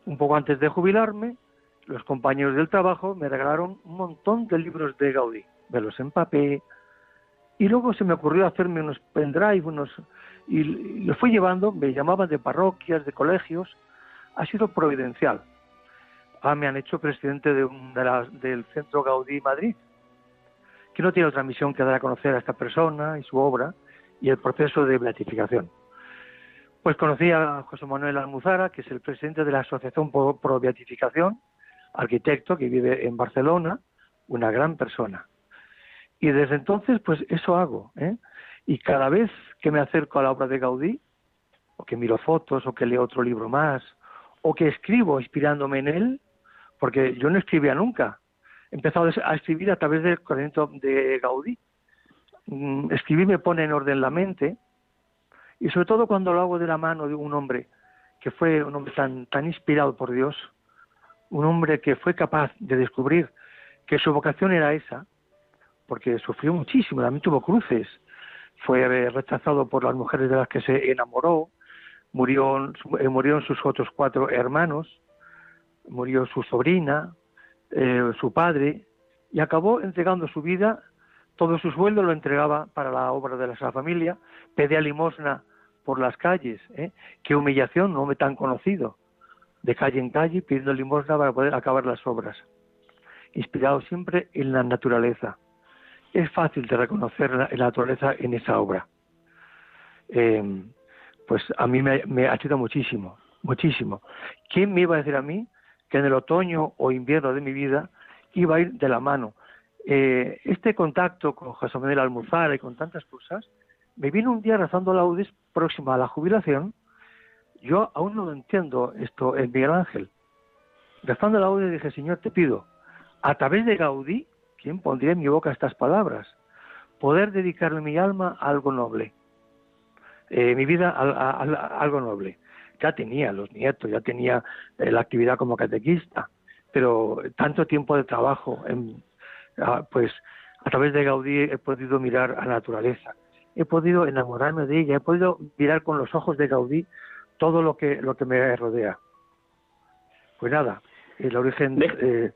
Un poco antes de jubilarme, los compañeros del trabajo me regalaron un montón de libros de Gaudí. Me los empapé y luego se me ocurrió hacerme unos pendrive, unos y lo fui llevando, me llamaban de parroquias, de colegios, ha sido providencial. Me han hecho presidente de, del Centro Gaudí Madrid, que no tiene otra misión que dar a conocer a esta persona y su obra y el proceso de beatificación. Pues conocí a José Manuel Almuzara, que es el presidente de la Asociación Pro Beatificación, arquitecto que vive en Barcelona, una gran persona. Y desde entonces, pues eso hago. ¿eh? Y cada vez que me acerco a la obra de Gaudí, o que miro fotos, o que leo otro libro más, o que escribo inspirándome en él, porque yo no escribía nunca. He empezado a escribir a través del cuadernito de Gaudí. Mm, escribir me pone en orden la mente, y sobre todo cuando lo hago de la mano de un hombre que fue un hombre tan, tan inspirado por Dios, un hombre que fue capaz de descubrir que su vocación era esa, porque sufrió muchísimo, también tuvo cruces, fue rechazado por las mujeres de las que se enamoró, murió, eh, murieron sus otros cuatro hermanos, murió su sobrina, eh, su padre, y acabó entregando su vida, todo su sueldo lo entregaba para la obra de la familia, pedía limosna por las calles, ¿eh? qué humillación, no me tan conocido, de calle en calle pidiendo limosna para poder acabar las obras, inspirado siempre en la naturaleza es fácil de reconocer la, naturaleza en esa obra. Eh, pues a mí me, ha sido muchísimo, muchísimo. ¿Quién me iba a decir a mí que en el otoño o invierno de mi vida iba a ir de la mano? Eh, este contacto con José Manuel Almuzara y con tantas cosas, me vino un día rezando laudes próxima a la jubilación. Yo aún no lo entiendo esto en Miguel Ángel. Rezando laudes dije, Señor, te pido, a través de Gaudí, ¿quién pondría en mi boca estas palabras? Poder dedicarle mi alma a algo noble, eh, mi vida a, algo noble. Ya tenía los nietos, ya tenía eh, la actividad como catequista, pero tanto tiempo de trabajo, pues a través de Gaudí he podido mirar a la naturaleza, he podido enamorarme de ella, he podido mirar con los ojos de Gaudí todo lo que lo que me rodea. Pues nada, el origen, eh,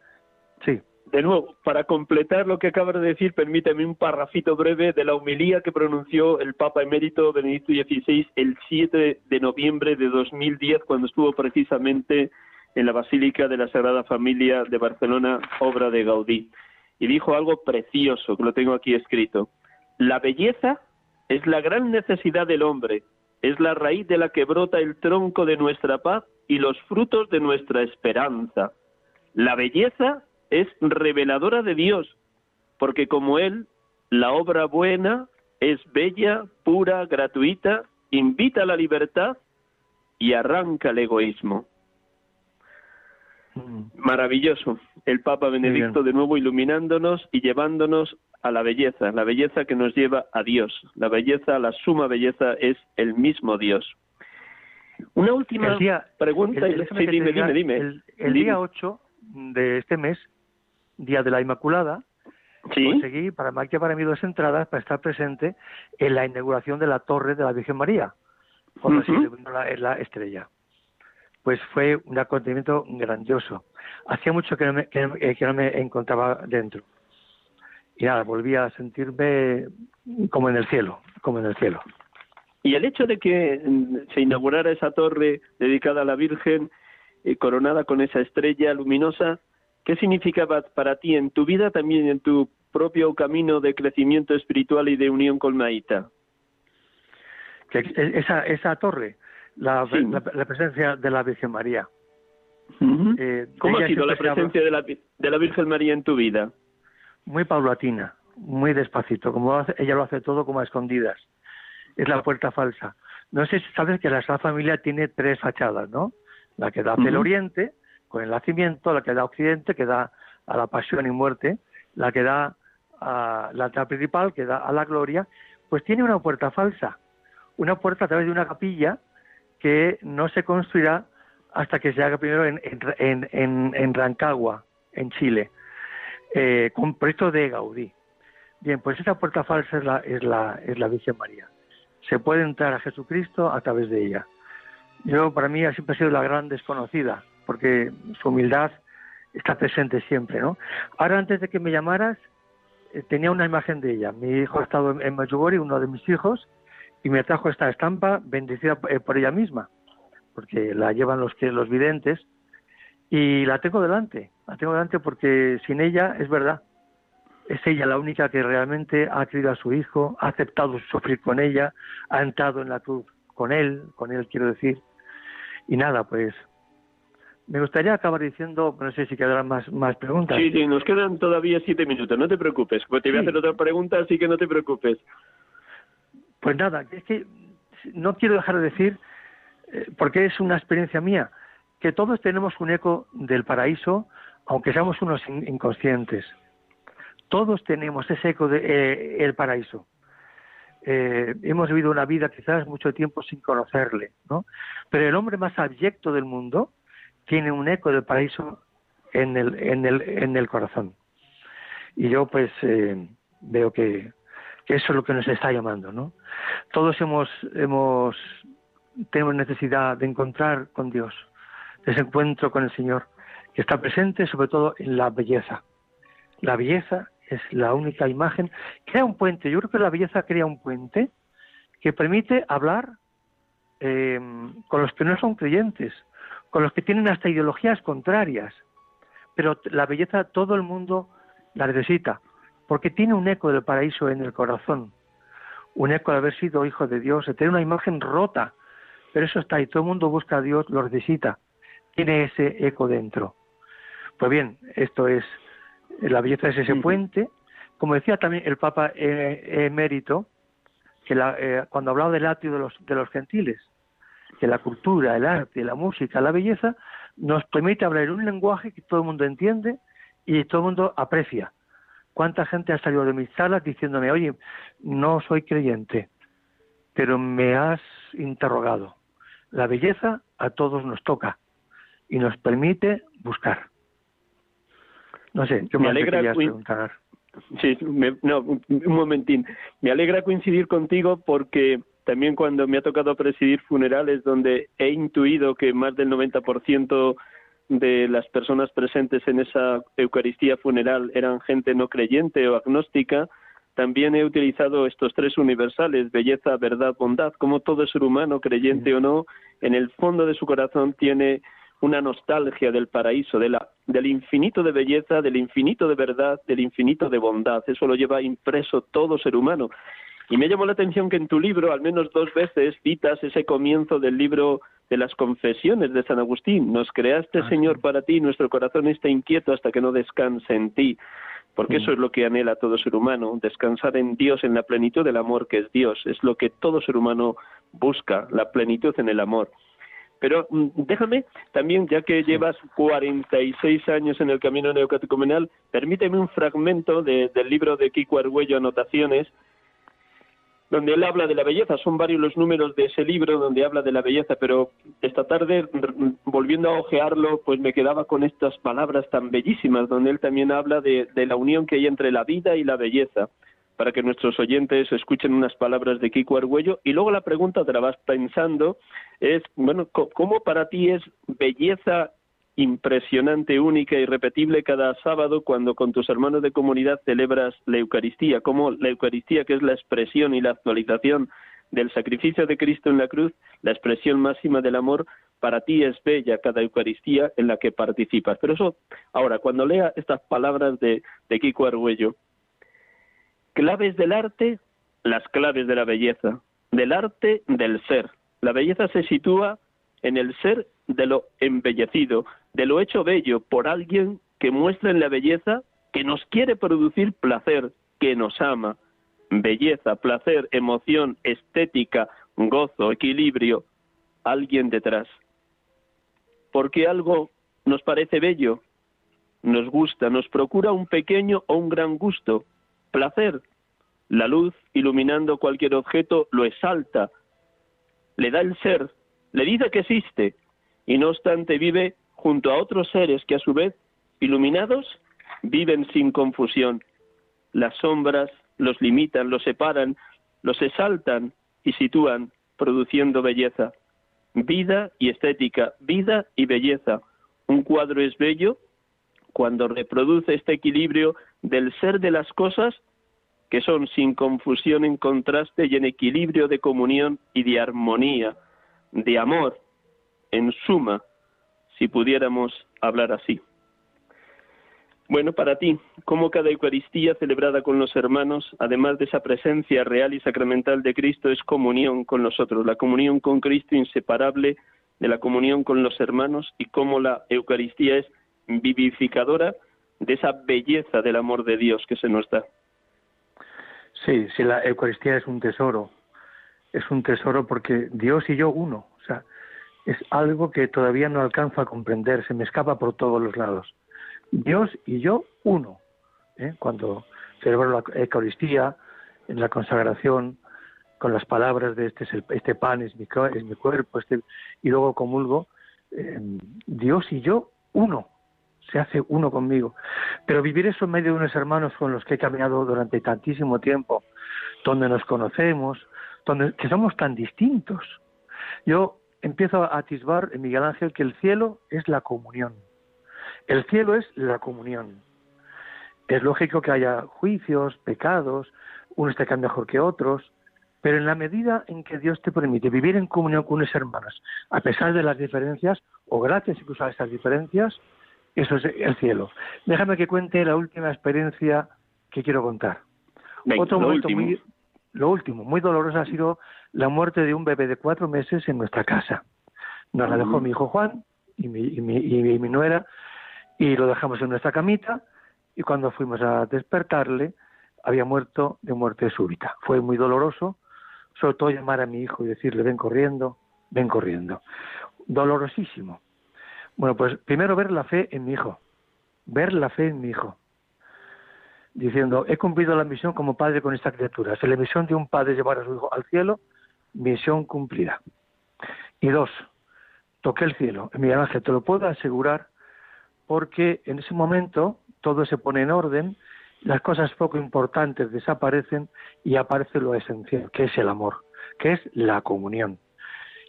sí de nuevo, para completar lo que acabas de decir, permíteme un parrafito breve de la homilía que pronunció el Papa emérito Benedicto XVI el 7 de noviembre de 2010, cuando estuvo precisamente en la Basílica de la Sagrada Familia de Barcelona, obra de Gaudí. Y dijo algo precioso, que lo tengo aquí escrito. La belleza es la gran necesidad del hombre, es la raíz de la que brota el tronco de nuestra paz y los frutos de nuestra esperanza. La belleza es reveladora de Dios, porque como Él, la obra buena es bella, pura, gratuita, invita a la libertad y arranca el egoísmo. Mm. Maravilloso. El Papa Benedicto de nuevo iluminándonos y llevándonos a la belleza, la belleza que nos lleva a Dios. La belleza, la suma belleza es el mismo Dios. Una última pregunta. dime, dime, dime, El, día 8 de este mes Día de la Inmaculada, conseguí para para mí dos entradas para estar presente en la inauguración de la Torre de la Virgen María. cuando se iluminó la, estrella. Pues fue un acontecimiento grandioso. Hacía mucho que no me, que, no me encontraba dentro. Y nada, volví a sentirme como en el cielo, como en el cielo. Y el hecho de que mm, se inaugurara esa torre dedicada a la Virgen, eh, coronada con esa estrella luminosa, ¿qué significaba para ti en tu vida, también en tu propio camino de crecimiento espiritual y de unión con Maíta? Que esa, esa torre, la, la, presencia de la Virgen María. Eh, ¿Cómo ha sido la presencia de la, de la Virgen María en tu vida? Muy paulatina, muy despacito, como ella lo hace todo como a escondidas es la puerta falsa. No sé si sabes que la Sagrada Familia tiene tres fachadas, ¿no? La que da hacia el oriente, con el nacimiento, la que da occidente, que da a la pasión y muerte, la que da a la altar principal, que da a la gloria, pues tiene una puerta falsa, una puerta a través de una capilla que no se construirá hasta que se haga primero en, en, en, Rancagua, en Chile, eh, con proyecto de Gaudí. Bien, pues esa puerta falsa es la, es la, es la Virgen María se puede entrar a Jesucristo a través de ella. Yo, para mí, siempre ha sido la gran desconocida, porque su humildad está presente siempre, ¿no? Ahora, antes de que me llamaras, eh, tenía una imagen de ella. Mi hijo ha estado en Mayugori, uno de mis hijos, y me trajo esta estampa bendecida eh, por ella misma, porque la llevan los los videntes, y la tengo delante, la tengo delante porque sin ella es verdad, es ella la única que realmente ha querido a su hijo, ha aceptado sufrir con ella, ha entrado en la cruz con él, con él quiero decir. Y nada, pues me gustaría acabar diciendo, no sé si quedarán más, más preguntas. Sí, sí, nos quedan todavía siete minutos, no te preocupes. Pues te voy a hacer otra pregunta, así que no te preocupes. Pues nada, es que no quiero dejar de decir, eh, porque es una experiencia mía, que todos tenemos un eco del paraíso, aunque seamos unos inconscientes. Todos tenemos ese eco del de, eh, paraíso. Eh, hemos vivido una vida quizás mucho tiempo sin conocerle, ¿no? Pero el hombre más abyecto del mundo tiene un eco del paraíso en el, en el, en el corazón. Y yo pues eh, veo que, eso es lo que nos está llamando, ¿no? Todos hemos, hemos, tenemos necesidad de encontrar con Dios, de ese encuentro con el Señor, que está presente sobre todo en la belleza. La belleza es la única imagen. Crea un puente. Yo creo que la belleza crea un puente que permite hablar eh, con los que no son creyentes, con los que tienen hasta ideologías contrarias. Pero la belleza todo el mundo la necesita, porque tiene un eco del paraíso en el corazón, un eco de haber sido hijo de Dios, de tener una imagen rota, pero eso está ahí, todo el mundo busca a Dios, lo necesita, tiene ese eco dentro. Pues bien, esto es la belleza es ese puente. Como decía también el Papa emérito, que eh, cuando hablaba del arte de los, de los gentiles, que la cultura, el arte, la música, la belleza, nos permite hablar un lenguaje que todo el mundo entiende y todo el mundo aprecia. ¿Cuánta gente ha salido de mis salas diciéndome, oye, no soy creyente, pero me has interrogado? La belleza a todos nos toca y nos permite buscar. No sé, yo me alegra preguntar. Sí, no, un momentín. Me alegra coincidir contigo porque también cuando me ha tocado presidir funerales donde he intuido que más del 90% de las personas presentes en esa Eucaristía funeral eran gente no creyente o agnóstica, también he utilizado estos tres universales, belleza, verdad, bondad, como todo ser humano, creyente o no, en el fondo de su corazón tiene una nostalgia del paraíso, de la, del infinito de belleza, del infinito de verdad, del infinito de bondad. Eso lo lleva impreso todo ser humano. Y me llamó la atención que en tu libro, al menos dos veces, citas ese comienzo del libro de las confesiones de San Agustín. Nos creaste, ah, Señor, para ti, nuestro corazón está inquieto hasta que no descanse en ti. Porque eso es lo que anhela todo ser humano, descansar en Dios, en la plenitud del amor que es Dios. Es lo que todo ser humano busca, la plenitud en el amor. Pero mm, déjame también, ya que llevas 46 años en el camino neocatecumenal, permíteme un fragmento del libro de Kiko Argüello, Anotaciones, donde él habla de la belleza. Son varios los números de ese libro donde habla de la belleza, pero esta tarde, volviendo a ojearlo, pues me quedaba con estas palabras tan bellísimas, donde él también habla de, de la unión que hay entre la vida y la belleza. para que nuestros oyentes escuchen unas palabras de Kiko Argüello y luego la pregunta te la vas pensando es, bueno, ¿cómo para ti es belleza impresionante, única y repetible cada sábado cuando con tus hermanos de comunidad celebras la Eucaristía? ¿Cómo la Eucaristía, que es la expresión y la actualización del sacrificio de Cristo en la cruz, la expresión máxima del amor, para ti es bella cada Eucaristía en la que participas. Pero eso, ahora, cuando lea estas palabras de, de Kiko Argüello, claves del arte, las claves de la belleza, del arte del ser. La belleza se sitúa en el ser de lo embellecido, de lo hecho bello por alguien que muestra en la belleza que nos quiere producir placer, que nos ama. Belleza, placer, emoción, estética, gozo, equilibrio, alguien detrás. Porque algo nos parece bello, nos gusta, nos procura un pequeño o un gran gusto, placer. La luz, iluminando cualquier objeto, lo exalta, le da el ser, le dice que existe, y no obstante vive junto a otros seres que a su vez, iluminados, viven sin confusión. Las sombras los limitan, los separan, los exaltan y sitúan, produciendo belleza. Vida y estética, vida y belleza. Un cuadro es bello cuando reproduce este equilibrio del ser de las cosas que son sin confusión en contraste y en equilibrio de comunión y de armonía, de amor, en suma, si pudiéramos hablar así. Bueno, para ti, ¿cómo cada Eucaristía celebrada con los hermanos, además de esa presencia real y sacramental de Cristo, es comunión con nosotros, la comunión con Cristo inseparable de la comunión con los hermanos y cómo la Eucaristía es vivificadora de esa belleza del amor de Dios que se nos da? Sí, sí, la Eucaristía es un tesoro. Es un tesoro porque Dios y yo uno. O sea, es algo que todavía no alcanzo a comprender, se me escapa por todos los lados. Dios y yo uno. ¿eh? Cuando celebro la Eucaristía, en la consagración, con las palabras de este, este pan es mi, es mi cuerpo, este, y luego comulgo, eh, Dios y yo uno se hace uno conmigo. Pero vivir eso en medio de unos hermanos con los que he caminado durante tantísimo tiempo, donde nos conocemos, donde que somos tan distintos. Yo empiezo a atisbar en Miguel Ángel que el cielo es la comunión. El cielo es la comunión. Es lógico que haya juicios, pecados, unos te caen mejor que otros, pero en la medida en que Dios te permite vivir en comunión con unos hermanos, a pesar de las diferencias, o gracias incluso a esas diferencias, eso es el cielo. Déjame que cuente la última experiencia que quiero contar. Otro momento muy, lo último, muy doloroso ha sido la muerte de un bebé de cuatro meses en nuestra casa. Nos la dejó mi hijo Juan y mi, y mi, y mi nuera y lo dejamos en nuestra camita y cuando fuimos a despertarle había muerto de muerte súbita. Fue muy doloroso, sobre todo llamar a mi hijo y decirle ven corriendo, ven corriendo. Dolorosísimo. Bueno, pues primero ver la fe en mi hijo, ver la fe en mi hijo, diciendo, he cumplido la misión como padre con esta criatura. Si la misión de un padre es llevar a su hijo al cielo, misión cumplida. Y dos, toqué el cielo. En mi Ángel, te lo puedo asegurar, porque en ese momento todo se pone en orden, las cosas poco importantes desaparecen y aparece lo esencial, que es el amor, que es la comunión.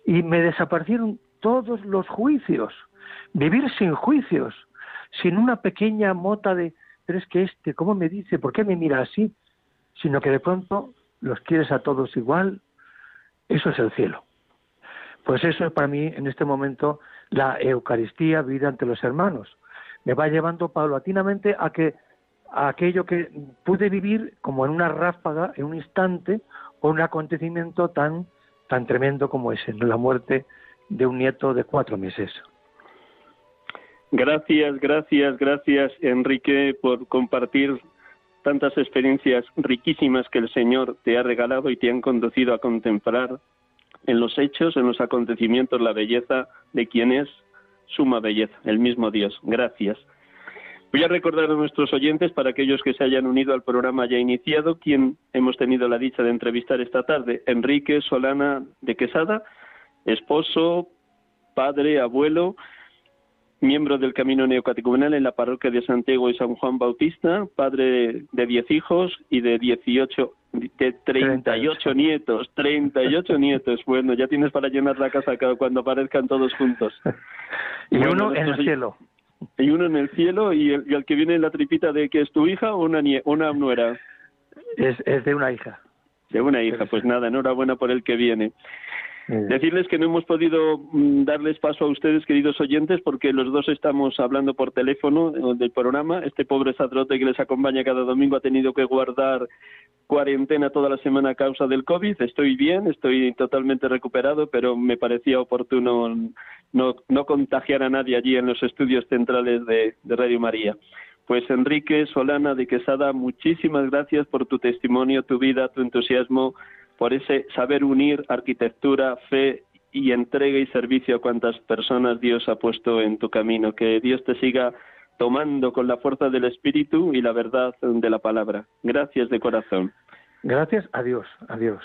Y me desaparecieron todos los juicios Vivir sin juicios, sin una pequeña mota de, es que este, ¿cómo me dice? ¿Por qué me mira así? Sino que de pronto los quieres a todos igual. Eso es el cielo. Pues eso es para mí en este momento la Eucaristía, vida ante los hermanos. Me va llevando paulatinamente a que a aquello que pude vivir como en una ráfaga, en un instante, o un acontecimiento tan, tan tremendo como ese, la muerte de un nieto de cuatro meses. Gracias, gracias, gracias, Enrique, por compartir tantas experiencias riquísimas que el Señor te ha regalado y te han conducido a contemplar en los hechos, en los acontecimientos, la belleza de quien es suma belleza, el mismo Dios. Gracias. Voy a recordar a nuestros oyentes, para aquellos que se hayan unido al programa ya iniciado, quien hemos tenido la dicha de entrevistar esta tarde. Enrique Solana de Quesada, esposo, padre, abuelo, miembro del Camino Neocatecumenal en la parroquia de Santiago y San Juan Bautista, padre de 10 hijos y de 18, de 38 nietos, 38 nietos. Bueno, ya tienes para llenar la casa cuando aparezcan todos juntos. y uno en el cielo. Y uno en el cielo y el, que viene en la tripita de que es tu hija o una, una nuera. Es, es de una hija. De una hija, pues nada, enhorabuena por el que viene. Decirles que no hemos podido mm, darles paso a ustedes, queridos oyentes, porque los dos estamos hablando por teléfono eh, del programa. Este pobre sacerdote que les acompaña cada domingo ha tenido que guardar cuarentena toda la semana a causa del COVID. Estoy bien, estoy totalmente recuperado, pero me parecía oportuno no, no contagiar a nadie allí en los estudios centrales de, de Radio María. Pues Enrique Solana de Quesada, muchísimas gracias por tu testimonio, tu vida, tu entusiasmo por ese saber unir arquitectura, fe y entrega y servicio a cuantas personas Dios ha puesto en tu camino. Que Dios te siga tomando con la fuerza del Espíritu y la verdad de la palabra. Gracias de corazón. Gracias a Dios, a Dios.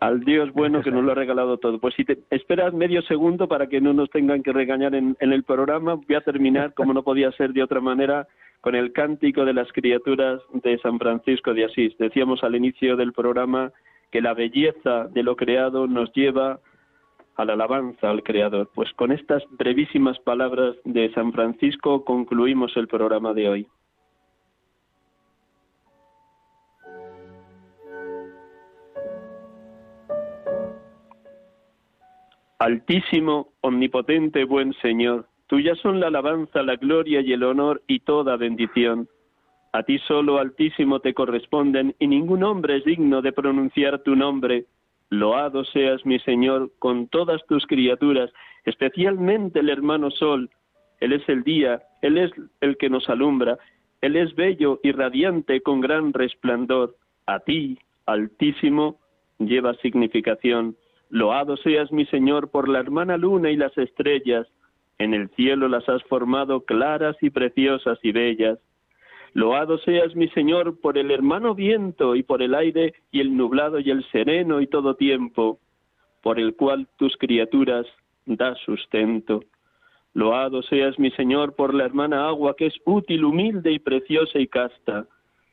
Al Dios bueno que nos lo ha regalado todo. Pues si te esperas medio segundo para que no nos tengan que regañar en, en el programa, voy a terminar, como no podía ser de otra manera, con el cántico de las criaturas de San Francisco de Asís. Decíamos al inicio del programa que la belleza de lo creado nos lleva a la alabanza al Creador. Pues con estas brevísimas palabras de San Francisco concluimos el programa de hoy. Altísimo, omnipotente, buen Señor, tuya son la alabanza, la gloria y el honor y toda bendición a ti solo, Altísimo, te corresponden, y ningún hombre es digno de pronunciar tu nombre. Loado seas, mi Señor, con todas tus criaturas, especialmente el hermano Sol. Él es el día, Él es el que nos alumbra, Él es bello y radiante con gran resplandor. A ti, Altísimo, lleva significación. Loado seas, mi Señor, por la hermana luna y las estrellas. En el cielo las has formado claras y preciosas y bellas. Loado seas mi Señor por el hermano viento y por el aire y el nublado y el sereno y todo tiempo, por el cual tus criaturas das sustento. Loado seas mi Señor por la hermana agua que es útil, humilde y preciosa y casta.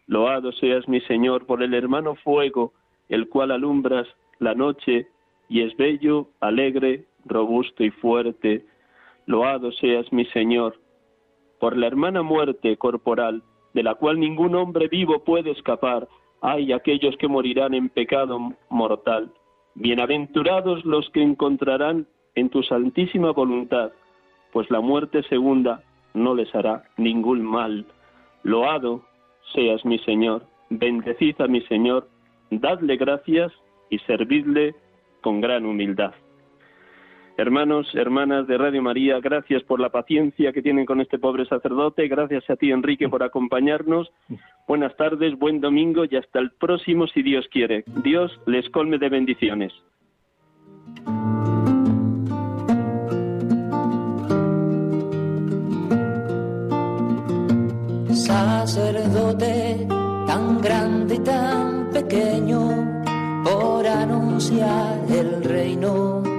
Loado seas mi Señor por el hermano fuego, el cual alumbras la noche y es bello, alegre, robusto y fuerte. Loado seas mi Señor por la hermana muerte corporal, de la cual ningún hombre vivo puede escapar. Hay aquellos que morirán en pecado mortal. Bienaventurados los que encontrarán en tu santísima voluntad, pues la muerte segunda no les hará ningún mal. Loado seas mi Señor, bendecid a mi Señor, dadle gracias y servidle con gran humildad. Hermanos, hermanas de Radio María, gracias por la paciencia que tienen con este pobre sacerdote. Gracias a ti, Enrique, por acompañarnos. Buenas tardes, buen domingo y hasta el próximo, si Dios quiere. Dios les colme de bendiciones. Sacerdote tan grande y tan pequeño por anunciar el reino